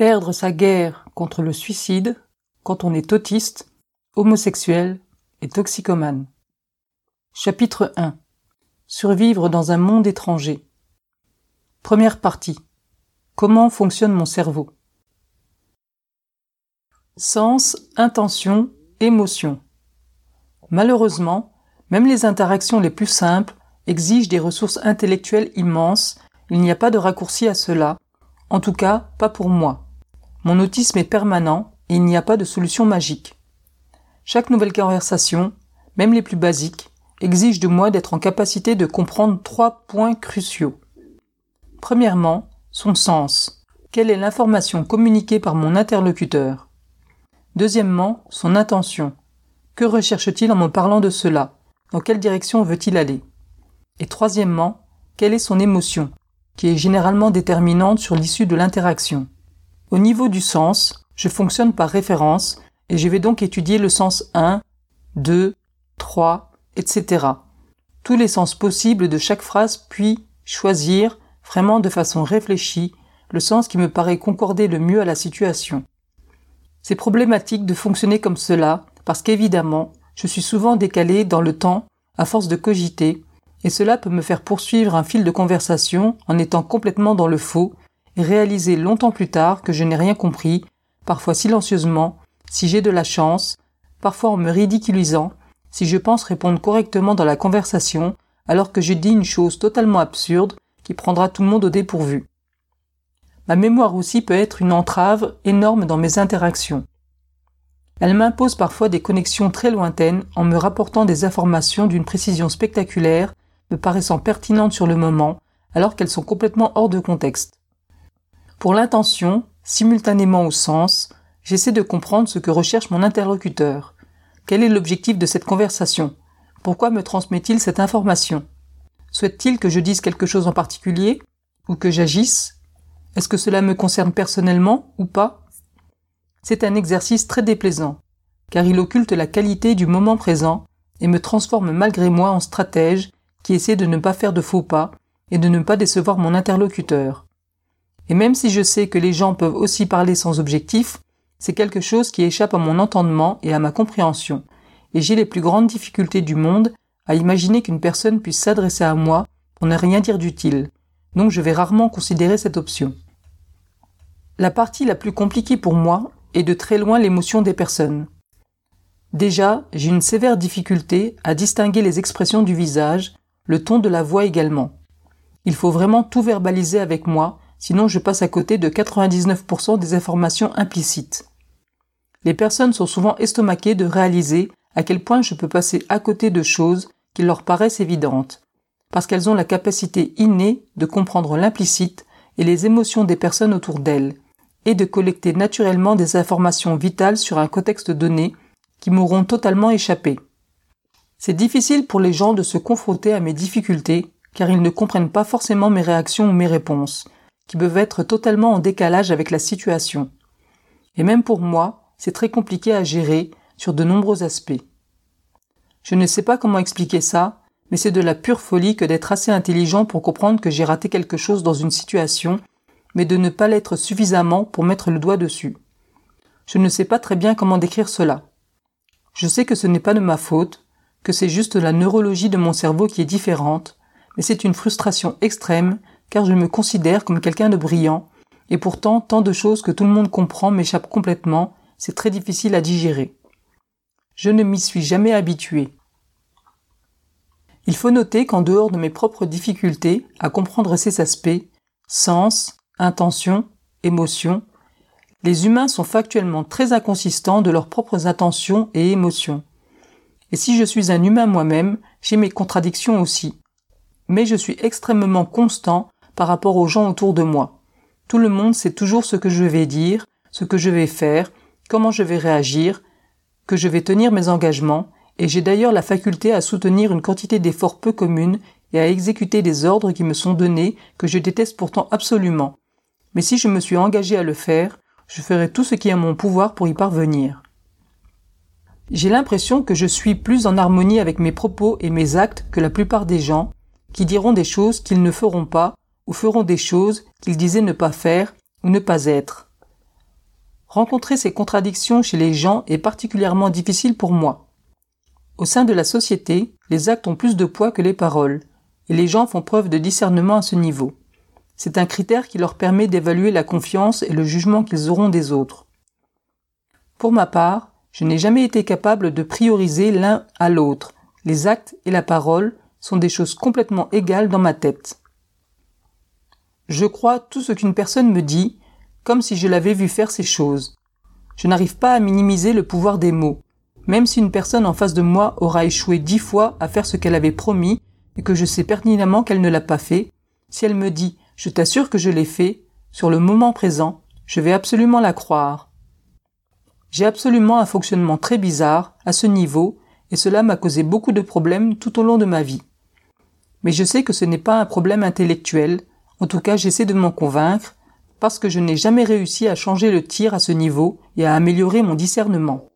Perdre sa guerre contre le suicide quand on est autiste, homosexuel et toxicomane. Chapitre 1 Survivre dans un monde étranger. Première partie. Comment fonctionne mon cerveau? Sens, intention, émotion. Malheureusement, même les interactions les plus simples exigent des ressources intellectuelles immenses, il n'y a pas de raccourci à cela, en tout cas pas pour moi. Mon autisme est permanent et il n'y a pas de solution magique. Chaque nouvelle conversation, même les plus basiques, exige de moi d'être en capacité de comprendre trois points cruciaux. Premièrement, son sens. Quelle est l'information communiquée par mon interlocuteur? Deuxièmement, son intention. Que recherche-t-il en me parlant de cela? Dans quelle direction veut-il aller? Et troisièmement, quelle est son émotion, qui est généralement déterminante sur l'issue de l'interaction? Au niveau du sens, je fonctionne par référence et je vais donc étudier le sens 1, 2, 3, etc. Tous les sens possibles de chaque phrase puis choisir, vraiment de façon réfléchie, le sens qui me paraît concorder le mieux à la situation. C'est problématique de fonctionner comme cela parce qu'évidemment, je suis souvent décalé dans le temps à force de cogiter et cela peut me faire poursuivre un fil de conversation en étant complètement dans le faux et réaliser longtemps plus tard que je n'ai rien compris, parfois silencieusement, si j'ai de la chance, parfois en me ridiculisant, si je pense répondre correctement dans la conversation alors que je dis une chose totalement absurde qui prendra tout le monde au dépourvu. Ma mémoire aussi peut être une entrave énorme dans mes interactions. Elle m'impose parfois des connexions très lointaines en me rapportant des informations d'une précision spectaculaire, me paraissant pertinentes sur le moment, alors qu'elles sont complètement hors de contexte. Pour l'intention, simultanément au sens, j'essaie de comprendre ce que recherche mon interlocuteur. Quel est l'objectif de cette conversation? Pourquoi me transmet-il cette information? Souhaite-t-il que je dise quelque chose en particulier? Ou que j'agisse? Est-ce que cela me concerne personnellement ou pas? C'est un exercice très déplaisant, car il occulte la qualité du moment présent et me transforme malgré moi en stratège qui essaie de ne pas faire de faux pas et de ne pas décevoir mon interlocuteur. Et même si je sais que les gens peuvent aussi parler sans objectif, c'est quelque chose qui échappe à mon entendement et à ma compréhension, et j'ai les plus grandes difficultés du monde à imaginer qu'une personne puisse s'adresser à moi pour ne rien dire d'utile, donc je vais rarement considérer cette option. La partie la plus compliquée pour moi est de très loin l'émotion des personnes. Déjà, j'ai une sévère difficulté à distinguer les expressions du visage, le ton de la voix également. Il faut vraiment tout verbaliser avec moi, sinon je passe à côté de 99% des informations implicites. Les personnes sont souvent estomaquées de réaliser à quel point je peux passer à côté de choses qui leur paraissent évidentes, parce qu'elles ont la capacité innée de comprendre l'implicite et les émotions des personnes autour d'elles, et de collecter naturellement des informations vitales sur un contexte donné qui m'auront totalement échappé. C'est difficile pour les gens de se confronter à mes difficultés, car ils ne comprennent pas forcément mes réactions ou mes réponses, qui peuvent être totalement en décalage avec la situation. Et même pour moi, c'est très compliqué à gérer sur de nombreux aspects. Je ne sais pas comment expliquer ça, mais c'est de la pure folie que d'être assez intelligent pour comprendre que j'ai raté quelque chose dans une situation, mais de ne pas l'être suffisamment pour mettre le doigt dessus. Je ne sais pas très bien comment décrire cela. Je sais que ce n'est pas de ma faute, que c'est juste la neurologie de mon cerveau qui est différente, mais c'est une frustration extrême car je me considère comme quelqu'un de brillant, et pourtant tant de choses que tout le monde comprend m'échappent complètement, c'est très difficile à digérer. Je ne m'y suis jamais habitué. Il faut noter qu'en dehors de mes propres difficultés à comprendre ces aspects, sens, intention, émotion, les humains sont factuellement très inconsistants de leurs propres intentions et émotions. Et si je suis un humain moi-même, j'ai mes contradictions aussi. Mais je suis extrêmement constant par rapport aux gens autour de moi. Tout le monde sait toujours ce que je vais dire, ce que je vais faire, comment je vais réagir, que je vais tenir mes engagements, et j'ai d'ailleurs la faculté à soutenir une quantité d'efforts peu communes et à exécuter des ordres qui me sont donnés que je déteste pourtant absolument. Mais si je me suis engagé à le faire, je ferai tout ce qui est en mon pouvoir pour y parvenir. J'ai l'impression que je suis plus en harmonie avec mes propos et mes actes que la plupart des gens, qui diront des choses qu'ils ne feront pas, ou feront des choses qu'ils disaient ne pas faire ou ne pas être. Rencontrer ces contradictions chez les gens est particulièrement difficile pour moi. Au sein de la société, les actes ont plus de poids que les paroles, et les gens font preuve de discernement à ce niveau. C'est un critère qui leur permet d'évaluer la confiance et le jugement qu'ils auront des autres. Pour ma part, je n'ai jamais été capable de prioriser l'un à l'autre. Les actes et la parole sont des choses complètement égales dans ma tête. Je crois tout ce qu'une personne me dit, comme si je l'avais vu faire ces choses. Je n'arrive pas à minimiser le pouvoir des mots. Même si une personne en face de moi aura échoué dix fois à faire ce qu'elle avait promis et que je sais pertinemment qu'elle ne l'a pas fait, si elle me dit je t'assure que je l'ai fait, sur le moment présent, je vais absolument la croire. J'ai absolument un fonctionnement très bizarre à ce niveau et cela m'a causé beaucoup de problèmes tout au long de ma vie. Mais je sais que ce n'est pas un problème intellectuel, en tout cas j'essaie de m'en convaincre, parce que je n'ai jamais réussi à changer le tir à ce niveau et à améliorer mon discernement.